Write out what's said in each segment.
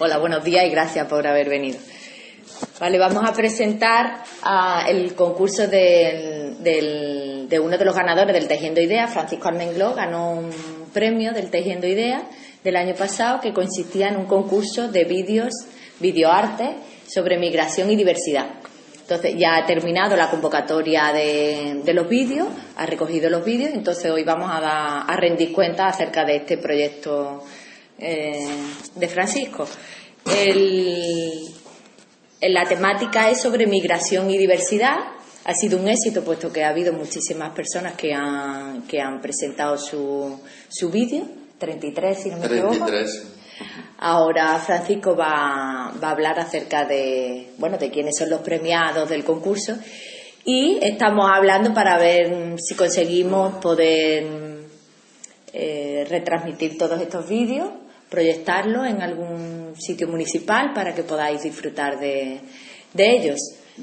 Hola, buenos días y gracias por haber venido. Vale, vamos a presentar el concurso de uno de los ganadores del Tejiendo Ideas, Francisco Armengló, ganó un premio del Tejiendo Ideas del año pasado que consistía en un concurso de vídeos, videoarte sobre migración y diversidad. Entonces ya ha terminado la convocatoria de, los vídeos, ha recogido los vídeos, entonces hoy vamos a, rendir cuenta acerca de este proyecto eh, de Francisco. la temática es sobre migración y diversidad. Ha sido un éxito puesto que ha habido muchísimas personas que han, que han presentado su, su vídeo, 33 si no me 33. Ahora Francisco va, a hablar acerca de, bueno, de quiénes son los premiados del concurso y estamos hablando para ver si conseguimos poder eh, retransmitir todos estos vídeos, proyectarlos en algún sitio municipal para que podáis disfrutar de, ellos.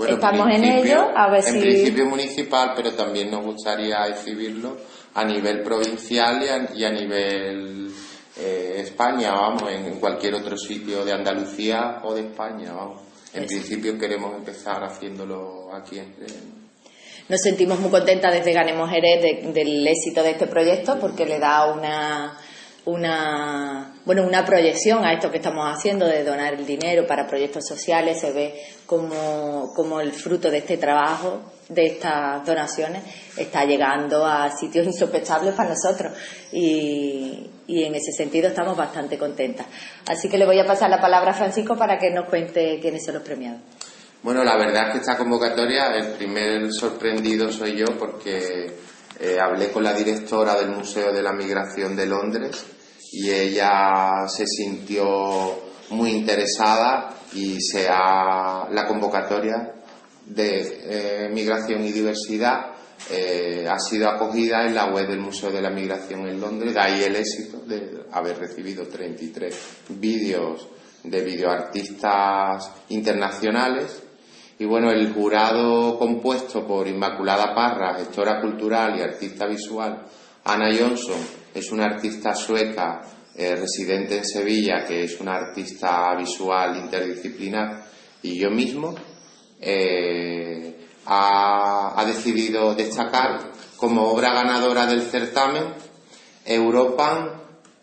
Estamos en, ello, a ver en principio municipal, pero también nos gustaría exhibirlo a nivel provincial y a nivel eh, España, vamos, en cualquier otro sitio de Andalucía o de España, vamos. En principio queremos empezar haciéndolo aquí en, Nos sentimos muy contentas desde Ganemos Jerez del éxito de este proyecto porque le da una, una, bueno, una proyección a esto que estamos haciendo de donar el dinero para proyectos sociales. Se ve como, como el fruto de este trabajo, de estas donaciones, está llegando a sitios insospechables para nosotros. Y, y en ese sentido estamos bastante contentas. Así que le voy a pasar la palabra a Francisco para que nos cuente quiénes son los premiados. Bueno, la verdad es que esta convocatoria, el primer sorprendido soy yo porque eh, hablé con la directora del Museo de la Migración de Londres y ella se sintió muy interesada y se ha, la convocatoria de eh, migración y diversidad eh, ha sido acogida en la web del Museo de la Migración en Londres, de ahí el éxito de haber recibido 33 vídeos de videoartistas internacionales. Y bueno, el jurado compuesto por Inmaculada Parra, gestora cultural y artista visual, Ana Johnson, es una artista sueca eh, residente en Sevilla, que es una artista visual interdisciplinar, y yo mismo, eh, ha, decidido destacar como obra ganadora del certamen Europan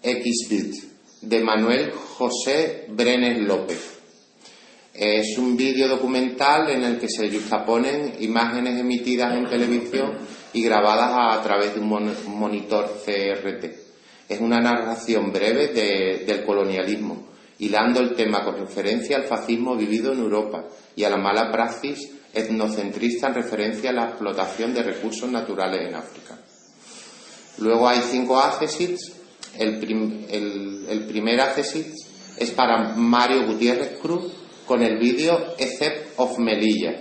Xbit de Manuel José Brenes López. Es un vídeo documental en el que se justaponen imágenes emitidas en televisión y grabadas a través de un monitor CRT. Es una narración breve del colonialismo, hilando el tema con referencia al fascismo vivido en Europa y a la mala praxis etnocentrista en referencia a la explotación de recursos naturales en África. Luego hay cinco accesits. El, primer accesit es para Mario Gutiérrez Cruz con el vídeo Except of Melilla,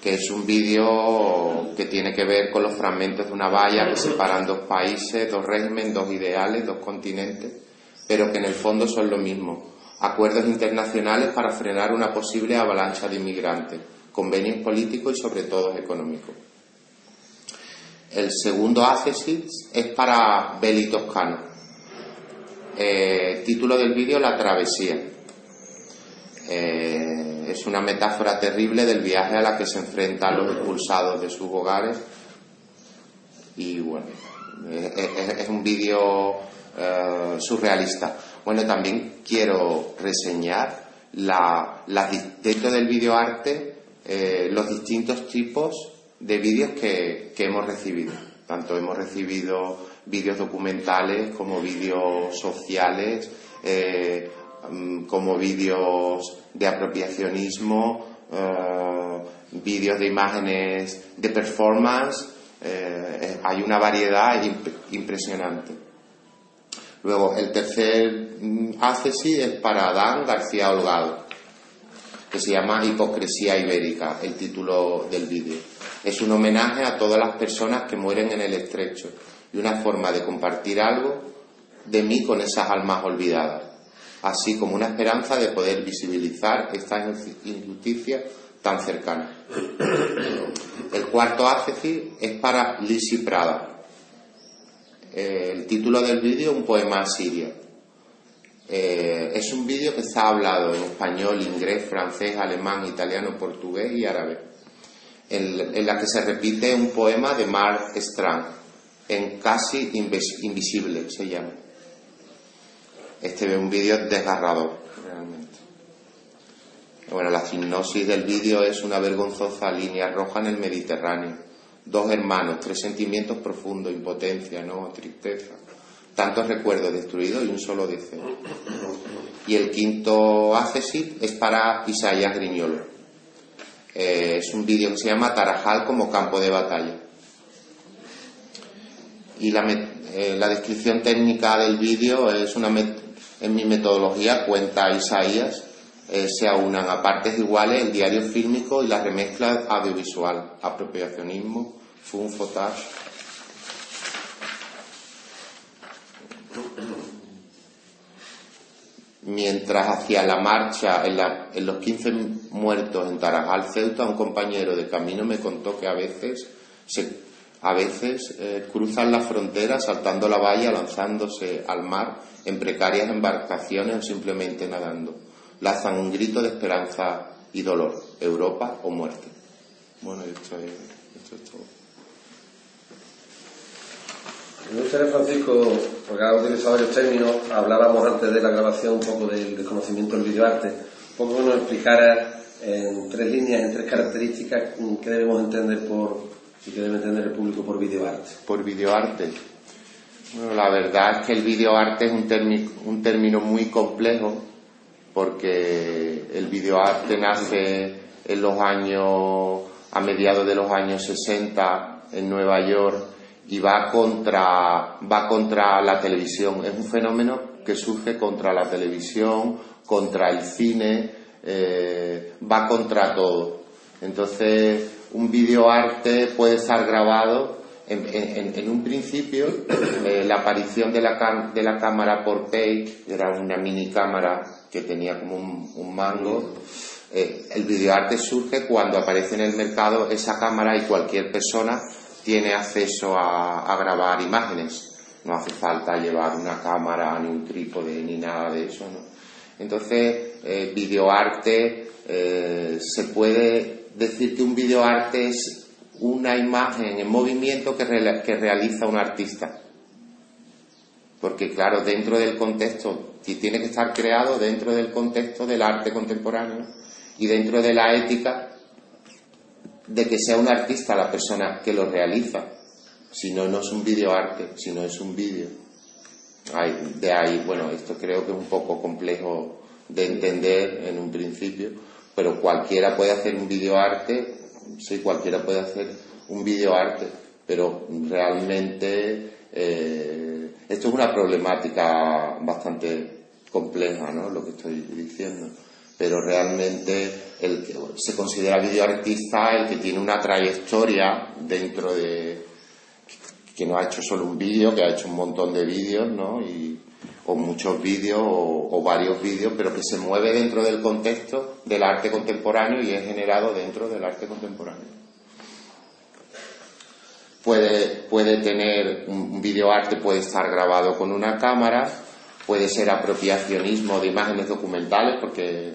que es un vídeo que tiene que ver con los fragmentos de una valla que separan dos países, dos regímenes, dos ideales, dos continentes, pero que en el fondo son lo mismo acuerdos internacionales para frenar una posible avalancha de inmigrantes, convenios políticos y sobre todo económicos. El segundo accesis es para Beli Toscano. Eh, título del vídeo La travesía. Eh, es una metáfora terrible del viaje a la que se enfrentan los expulsados de sus hogares. Y bueno, es, un vídeo eh, surrealista. Bueno, también quiero reseñar la, dentro del videoarte eh, los distintos tipos de vídeos que, hemos recibido. Tanto hemos recibido vídeos documentales como vídeos sociales, eh, como vídeos de apropiacionismo, eh, vídeos de imágenes de performance. hay una variedad impresionante. Luego, el tercer sí es para Dan García Holgado, que se llama Hipocresía Ibérica, el título del vídeo. Es un homenaje a todas las personas que mueren en el estrecho y una forma de compartir algo de mí con esas almas olvidadas, así como una esperanza de poder visibilizar esta injusticia tan cercana. El cuarto ácido es para Lisi Prada, el título del vídeo, un poema sirio. Eh, es un vídeo que está hablado en español, inglés, francés, alemán, italiano, portugués y árabe, en, la que se repite un poema de Mark Strand, en Casi Invisible se llama. Este es un vídeo desgarrador, realmente. Bueno, la sinopsis del vídeo es una vergonzosa línea roja en el Mediterráneo. Dos hermanos, tres sentimientos profundos, impotencia, no, tristeza, tantos recuerdos destruidos y un solo deseo. Y el quinto accesit es para Isaías Griñolo. Eh, es un vídeo que se llama Tarajal como campo de batalla. Y la, eh, la descripción técnica del vídeo es una en mi metodología cuenta Isaías eh, se aunan a partes iguales el diario fílmico y la remezcla audiovisual, apropiacionismo, fun footage. Mientras hacia la marcha en, los 15 muertos en Tarajal, Ceuta, un compañero de camino me contó que a veces a veces eh, cruzan la frontera saltando la valla, lanzándose al mar en precarias embarcaciones o simplemente nadando lanzan un grito de esperanza y dolor, Europa o muerte. Bueno, esto es, esto es todo. Me gustaría, Francisco, porque ahora utilizado varios términos, hablábamos antes de la grabación un poco del desconocimiento del videoarte, un poco que nos explicara en tres líneas, en tres características, qué debemos entender por, y qué debe entender el público por videoarte. Por videoarte. Bueno, la verdad es que el videoarte es un, un término muy complejo porque el videoarte nace en los años, a mediados de los años 60 en Nueva York y va contra, va contra la televisión. Es un fenómeno que surge contra la televisión, contra el cine, eh, va contra todo. Entonces, un videoarte puede estar grabado en, un principio, eh, la aparición de la, de la cámara por page, era una mini cámara que tenía como un, mango. Eh, el videoarte surge cuando aparece en el mercado esa cámara y cualquier persona tiene acceso a, grabar imágenes. No hace falta llevar una cámara, ni un trípode, ni nada de eso. Entonces, eh, videoarte, eh, se puede decir que un videoarte es una imagen en movimiento que, realiza un artista. Porque, claro, dentro del contexto y tiene que estar creado dentro del contexto del arte contemporáneo y dentro de la ética de que sea un artista la persona que lo realiza. Si no, no es un videoarte, si no es un vídeo. De ahí, bueno, esto creo que es un poco complejo de entender en un principio, pero cualquiera puede hacer un videoarte, sí, cualquiera puede hacer un videoarte, pero realmente eh, esto es una problemática bastante compleja, ¿no? Lo que estoy diciendo. Pero realmente el que se considera videoartista el que tiene una trayectoria dentro de que no ha hecho solo un vídeo, que ha hecho un montón de vídeos, ¿no? Y, o muchos vídeos o, varios vídeos, pero que se mueve dentro del contexto del arte contemporáneo y es generado dentro del arte contemporáneo. Puede, puede tener un videoarte, puede estar grabado con una cámara, puede ser apropiacionismo de imágenes documentales, porque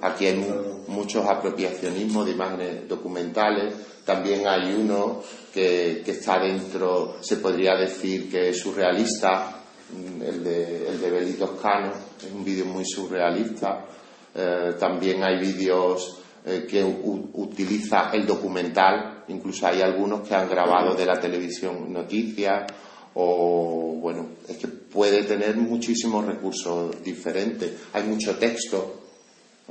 aquí hay muchos apropiacionismos de imágenes documentales. También hay uno que, está dentro, se podría decir que es surrealista, el de, el de Beli Toscano, es un vídeo muy surrealista. Eh, también hay vídeos eh, que utiliza el documental, incluso hay algunos que han grabado de la televisión noticias o bueno, es que puede tener muchísimos recursos diferentes. Hay mucho texto,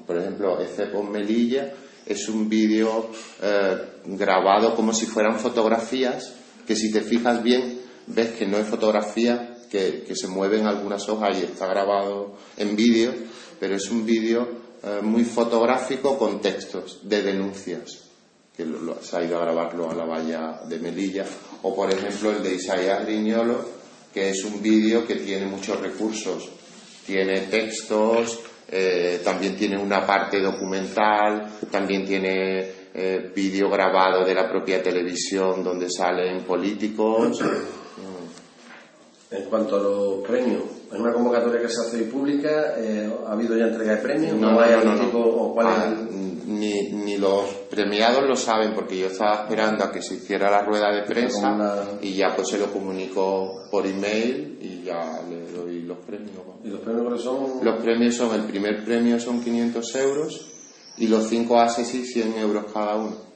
por ejemplo, este con Melilla es un vídeo eh, grabado como si fueran fotografías, que si te fijas bien ves que no es fotografía, que, se mueven algunas hojas y está grabado en vídeo, pero es un vídeo eh, muy fotográfico con textos de denuncias que se ha ido a grabarlo a la valla de Melilla, o por ejemplo el de Isaías Riñolo, que es un vídeo que tiene muchos recursos, tiene textos, eh, también tiene una parte documental, también tiene eh, vídeo grabado de la propia televisión donde salen políticos. En cuanto a los premios, Es una convocatoria que se hace pública, eh, ¿ha habido ya entrega de premios? No, hay no, algún no, no. tipo o cuál es Ah, el- ni, ni los premiados lo saben porque yo estaba esperando a que se hiciera la rueda de prensa una- y ya pues se lo comunico por email y ya le doy los premios. ¿Y los premios cuáles son? Los premios son, el primer premio son 500 euros y los cinco asesis 100 euros cada uno.